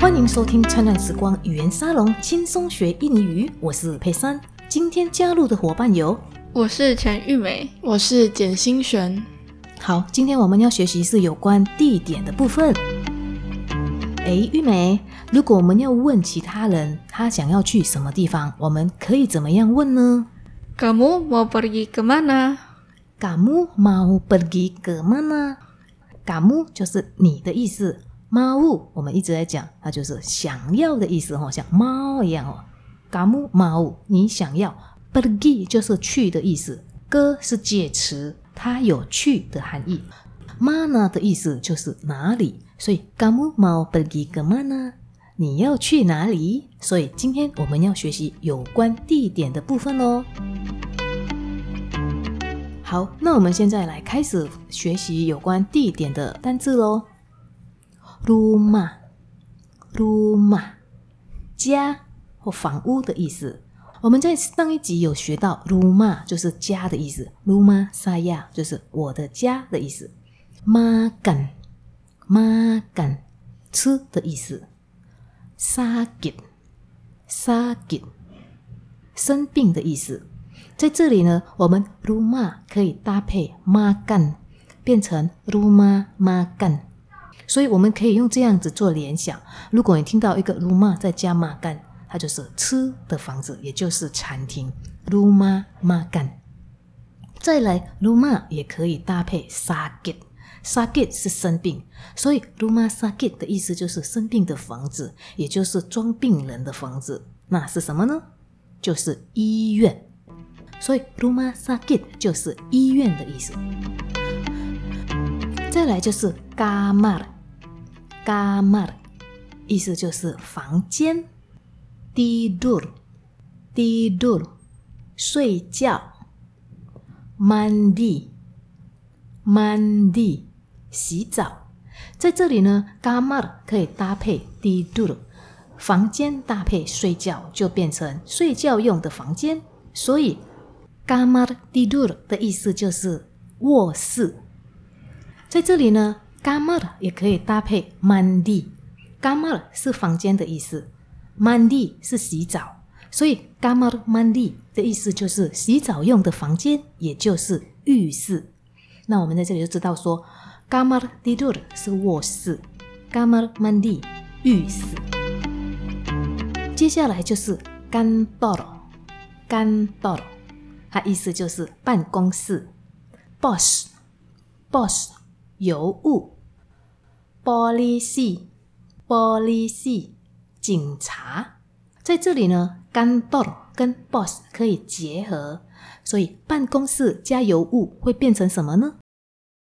欢迎收听灿烂时光语言沙龙，轻松学印尼语。我是佩珊，今天加入的伙伴有，我是陈玉梅，我是简心璇。好，今天我们要学习是有关地点的部分。哎，玉梅，如果我们要问其他人他想要去什么地方，我们可以怎么样问呢？Kamu mau pergi ke mana？Kamu mau pergi ke mana？Kamu 就是你的意思。猫物，我们一直在讲，它就是想要的意思哈，像猫一样哦。嘎木猫物，你想要，pergi 就是去的意思，哥是介词，它有去的含义。mana 的意思就是哪里，所以嘎木猫 pergi ke mana？你要去哪里？所以今天我们要学习有关地点的部分哦。好，那我们现在来开始学习有关地点的单字喽。鲁玛，鲁玛家或房屋的意思。我们在上一集有学到鲁玛就是家的意思，rumah saya 就是我的家的意思。makan，makan 吃的意思。沙吉，沙吉生病的意思。在这里呢，我们鲁玛可以搭配 makan 变成 rumah makan。所以我们可以用这样子做联想。如果你听到一个 ruma 在加 makan，它就是吃的房子，也就是餐厅。ruma makan。再来，ruma 也可以搭配 sakit，sakit 是生病，所以 ruma sakit 的意思就是生病的房子，也就是装病人的房子。那是什么呢？就是医院。所以 ruma sakit 就是医院的意思。再来就是 g a m a r g a m a r 意思就是房间，tidur，tidur 睡觉，mandi，mandi 洗澡。在这里呢 g a m a r 可以搭配 tidur，房间搭配睡觉就变成睡觉用的房间。所以 g a m a r tidur 的意思就是卧室。在这里呢。，gamar 也可以搭配 mandi。gamar 是房间的意思，mandi 是洗澡，所以 gamar mandi 的意思就是洗澡用的房间，也就是浴室。那我们在这里就知道说，gamar tidur 是卧室，gamar mandi 浴室。接下来就是 kantor，kantor 它意思就是办公室，boss，boss。邮物，polisi，polisi，警察，在这里呢，kantor 跟 boss 可以结合，所以办公室加邮物会变成什么呢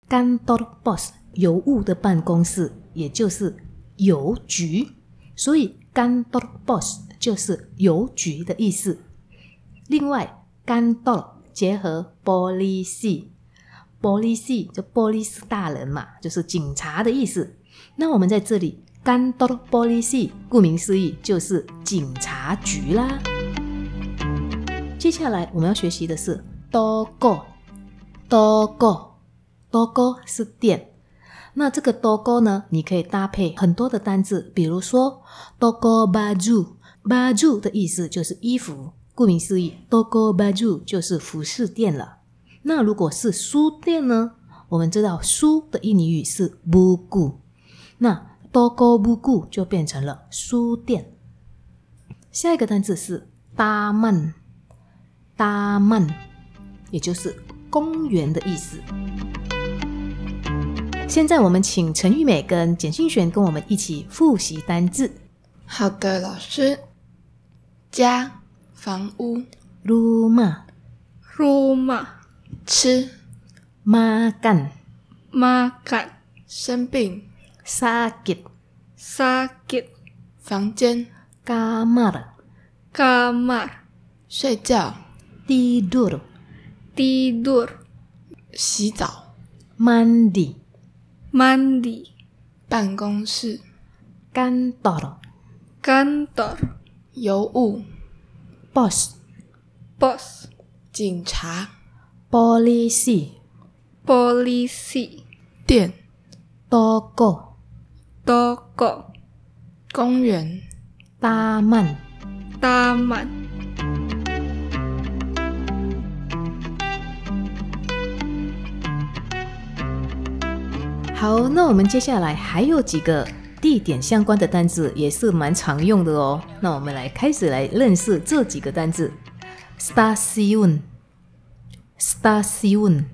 ？kantor boss 邮物的办公室，也就是邮局，所以 kantor boss 就是邮局的意思。另外，kantor 结合 polisi。玻璃系就玻璃斯大人嘛，就是警察的意思。那我们在这里干多玻璃系，顾名思义就是警察局啦。接下来我们要学习的是多个多个多个是店。那这个多个呢，你可以搭配很多的单字，比如说多个巴住巴住的意思就是衣服，顾名思义，多个巴住就是服饰店了。那如果是书店呢？我们知道书的印尼语是 buku，那 toko buku 就变成了书店。下一个单词是 taman，taman，也就是公园的意思。现在我们请陈玉美跟简心璇跟我们一起复习单字。好的，老师。家，房屋，rumah，rumah。吃，makan，makan，生病，sakit，sakit，房间，kamar，kamar，睡觉，tidur，tidur，洗澡，mandi，mandi，办公室，kantor kantor 邮务，bos bos 警察。polisi，polisi，店，多个，多个，公园、大曼。taman, 好，那我们接下来还有几个地点相关的单字，也是蛮常用的哦。那我们来开始来认识这几个单字：station，station，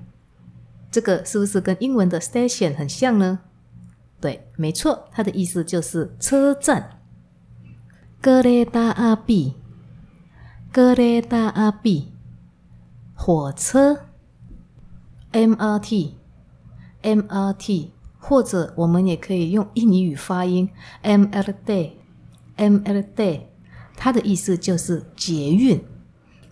这个是不是跟英文的 station 很像呢？对，没错，它的意思就是车站。格雷达阿比，格雷达阿比，火车。MRT，MRT，或者我们也可以用印尼语发音 MRT，MRT，它的意思就是捷运。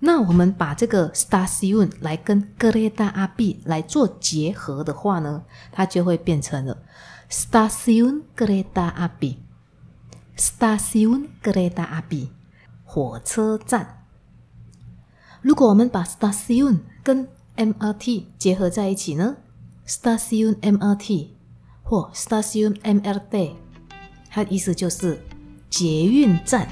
那我们把这个 station 来跟 Kereta Api 来做结合的话呢，它就会变成了 Stasiun Kereta Api，Stasiun Kereta Api，火车站。如果我们把 station 跟 MRT 结合在一起呢，Stasiun MRT 或 Stasiun MRT，它的意思就是捷运站。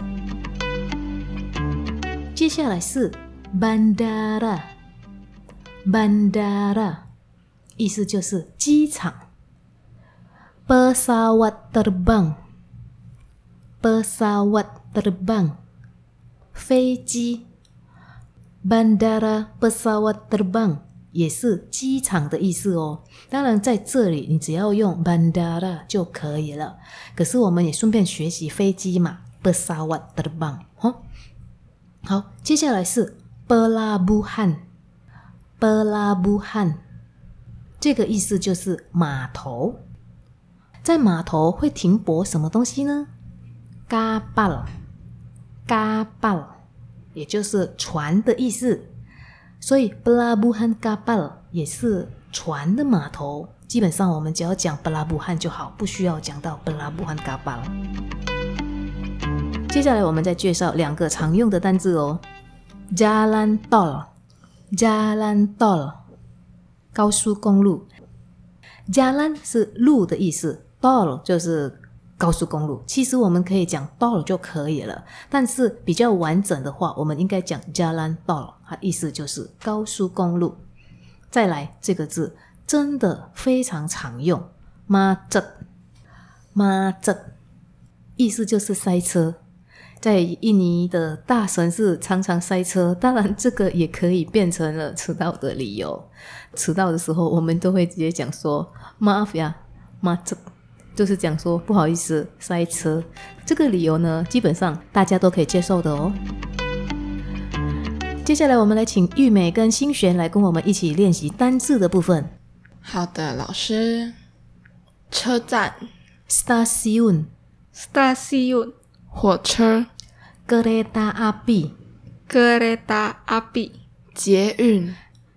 接下来是 bandara，bandara 意思就是机场。pesawat terbang，pesawat terbang 飞机。bandara pesawat terbang 也是机场的意思哦。当然，在这里你只要用 bandara 就可以了。可是我们也顺便学习飞机嘛，pesawat terbang。好，接下来是 pelabuhan，pelabuhan 这个意思就是码头。在码头会停泊什么东西呢？kapal，kapal。也就是船的意思，所以 pelabuhan kapal 也是船的码头。基本上我们只要讲 pelabuhan 就好，不需要讲到 pelabuhan kapal。接下来我们再介绍两个常用的单字哦，jalan tol，jalan tol，高速公路。jalan 是路的意思，tol 就是。高速公路，其实我们可以讲 tol 就可以了，但是比较完整的话，我们应该讲 jalan tol，它意思就是高速公路。再来这个字真的非常常用，macet，macet，意思就是塞车。在印尼的大城市常常塞车，当然这个也可以变成了迟到的理由。迟到的时候，我们都会直接讲说 maaf ya，macet。就是讲说不好意思塞车，这个理由呢，基本上大家都可以接受的哦。接下来我们来请玉美跟新璇来跟我们一起练习单字的部分。好的，老师。车站、Stasiun、stasiun, 火车、 Kereta Api、 kereta api, 捷运、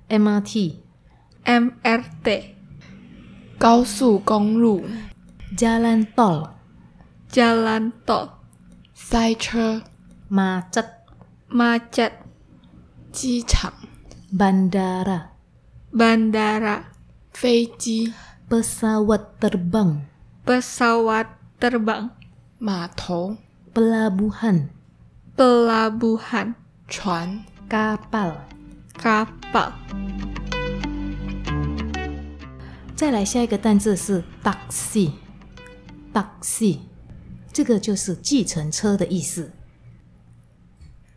MRT、 MRT, 高速公路、 Jalan Tol、 jalan tol, 塞车、 Macet、 macet, 机场、 Bandara、 bandara, 飞机、 Pesawat Terbang、 pesawat terbang, 码头、 Pelabuhan、pelabuhan, 船、Kapal。kapal, 再来下一个单字是 taxi，taxi，这个就是计程车的意思。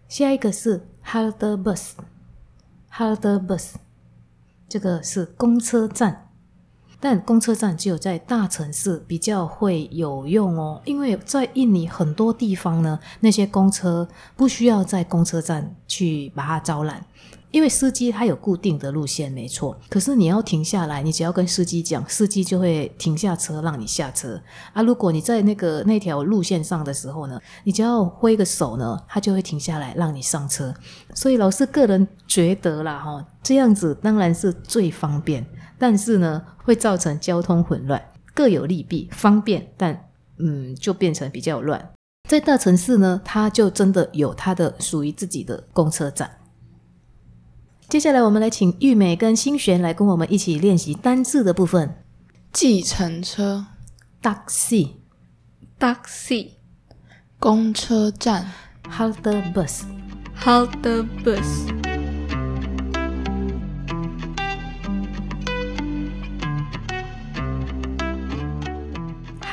下一个是 halte bus，halte bus，这个是公车站，但公车站只有在大城市比较会有用哦，因为在印尼很多地方呢，那些公车不需要在公车站去把它招揽。因为司机他有固定的路线，没错。可是你要停下来，你只要跟司机讲，司机就会停下车让你下车啊。如果你在那个那条路线上的时候呢，你只要挥个手呢，他就会停下来让你上车。所以老师个人觉得啦，哈，这样子当然是最方便，但是呢，会造成交通混乱，各有利弊。方便，但嗯，就变成比较乱。在大城市呢，它就真的有它的属于自己的公车站。接下来，我们来请玉美跟新璇来跟我们一起练习单字的部分。计程车、taxi、taxi, 公车站，halte bus。halte bus,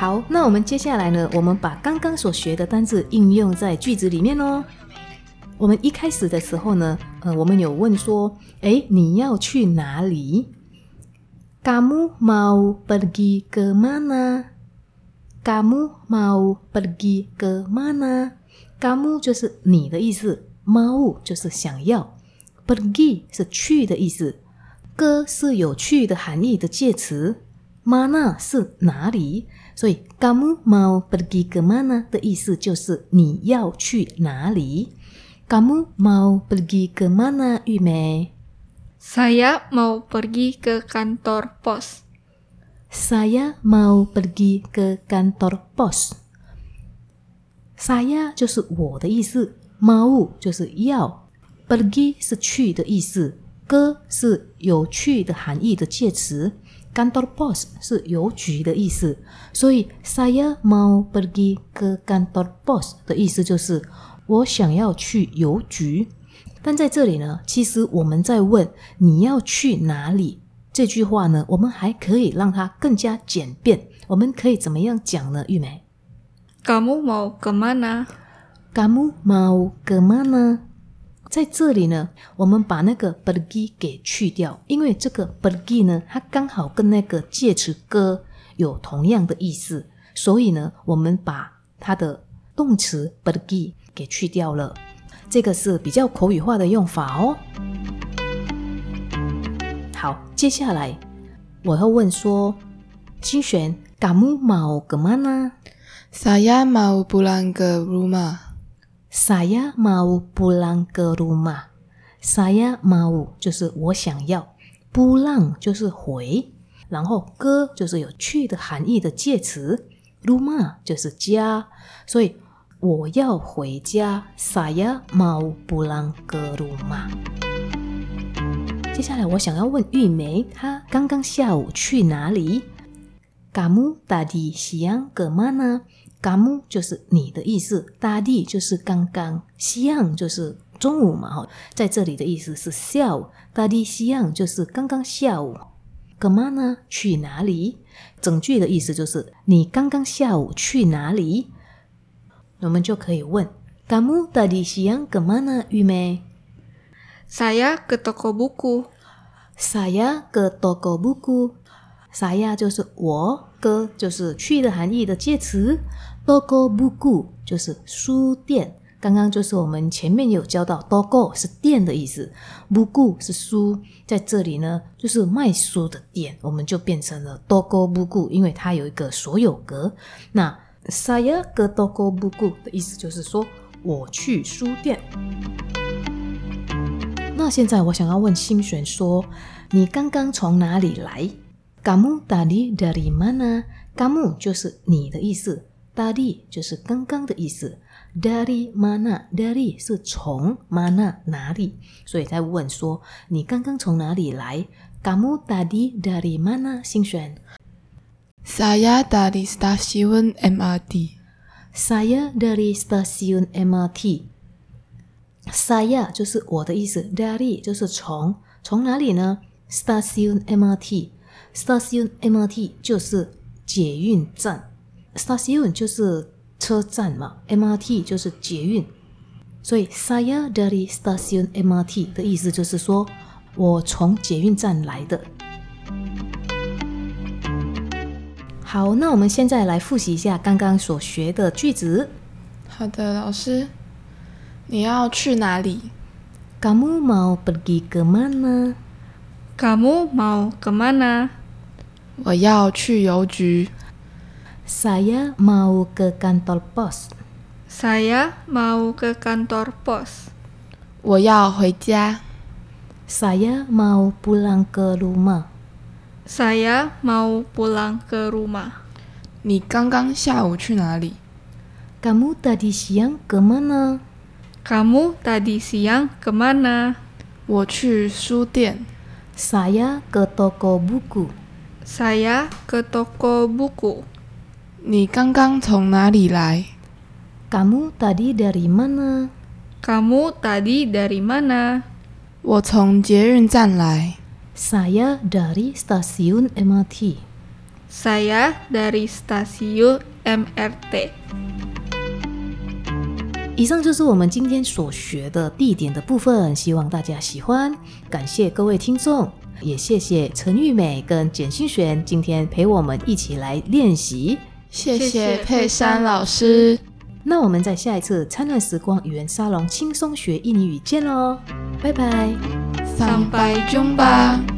好，那我们接下来呢，我们把刚刚所学的单字应用在句子里面哦。我们一开始的时候呢，呃，我们有问说，诶，你要去哪里？Kamu mau pergi ke mana？Kamu mau pergi ke mana？Kamu 就是你的意思，mau 就是想要，pergi 是去的意思，ke 是有趣的含义的介词，mana 是哪里？所以 kamu mau pergi ke mana 的意思就是你要去哪里。Kamu mau pergi ke mana, 玉梅 saya mau pergi ke kantor pos. Saya mau pergi ke kantor pos. Saya 就是我的意思，mau 就是要，pergi 是去的意思，ke 是有趣的含义的介词，kantor pos 是邮局的意思，所以 saya mau pergi ke kantor pos 的意思就是我想要去邮局。但在这里呢，其实我们在问你要去哪里这句话呢，我们还可以让它更加简便。我们可以怎么样讲呢？玉梅 Kamu mau kemana?，kamu mau ke mana？在这里呢，我们把那个 pergi 给去掉，因为这个 pergi 呢，它刚好跟那个介词 g 有同样的意思，所以呢，我们把它的动词 pergi 给去掉了。这个是比较口语化的用法哦。好，接下来我要问说，金璇，kamu mau ke mana？Saya mau pulang ke rumah. Saya mau pulang ke rumah. Saya mau 就是我想要，pulang 就是回，然后 ke 就是有去的含义的介词，rumah 就是家，所以我要回家。Saya mau pulang ke rumah。接下来我想要问玉梅，她刚刚下午去哪里？Kamu tadi siang ke mana？kamu 就是你的意思，tadi 就是刚刚，siang 就是中午嘛，哈，在这里的意思是下午，tadi siang 就是刚刚下午。ke mana 去哪里？整句的意思就是你刚刚下午去哪里？我们就可以问 kamu tadi siang ke mana？玉梅 Saya ke toko buku. saya ke toko buku。Saya 就是我哥就是去的含义的介词 doko buku 就是书店。刚刚就是我们前面有教到，doko 是店的意思，buku 是书，在这里呢就是卖书的店，我们就变成了 doko buku，因为它有一个所有格。那 saya ke toko buku 的意思就是说我去书店。那现在我想要问新璇说，你刚刚从哪里来 ？Kamu tadi dari mana？Kamu 就是你的意思，tadi 就是刚刚的意思，dari mana？dari 是从 mana 哪里？所以在问说你刚刚从哪里来？Kamu tadi dari mana？新璇 Saya dari stasiun MRT. ，saya dari stasiun MRT。saya 就是我的意思，dari 就是从，从哪里呢 ？Station MRT，Station MRT 就是捷运站，Station 就是车站嘛，MRT 就是捷运，所以 saya dari Stasiun MRT 的意思就是说我从捷运站来的。好，那我们现在来复习一下刚刚所学的句子。好的，老师，你要去哪里？Kamu mau pergi ke mana? Kamu mau kemana? 我要去邮局。 Saya mau ke kantor pos. Saya mau ke kantor pos. 我要回家。 Saya mau pulang ke rumah. Saya mau pulang ke rumah. 你刚刚下午去哪里？ Kamu tadi siang ke mana? Kamu tadi siang kemana? 我去书店。 Saya ke toko buku. Saya ke toko buku. 你刚刚从哪里来？Kamu tadi dari mana? Kamu tadi dari mana? 我从捷运站来。Saya dari stasiun MRT. Saya dari stasiun MRT. 以上就是我们今天所学的地点的部分，希望大家喜欢。感谢各位听众，也谢谢陈玉美跟简心璇今天陪我们一起来练习。谢谢谢佩珊老师。那我们在下一次灿烂时光语言沙龙轻松学印尼语见喽，拜拜。Sampai jumpa。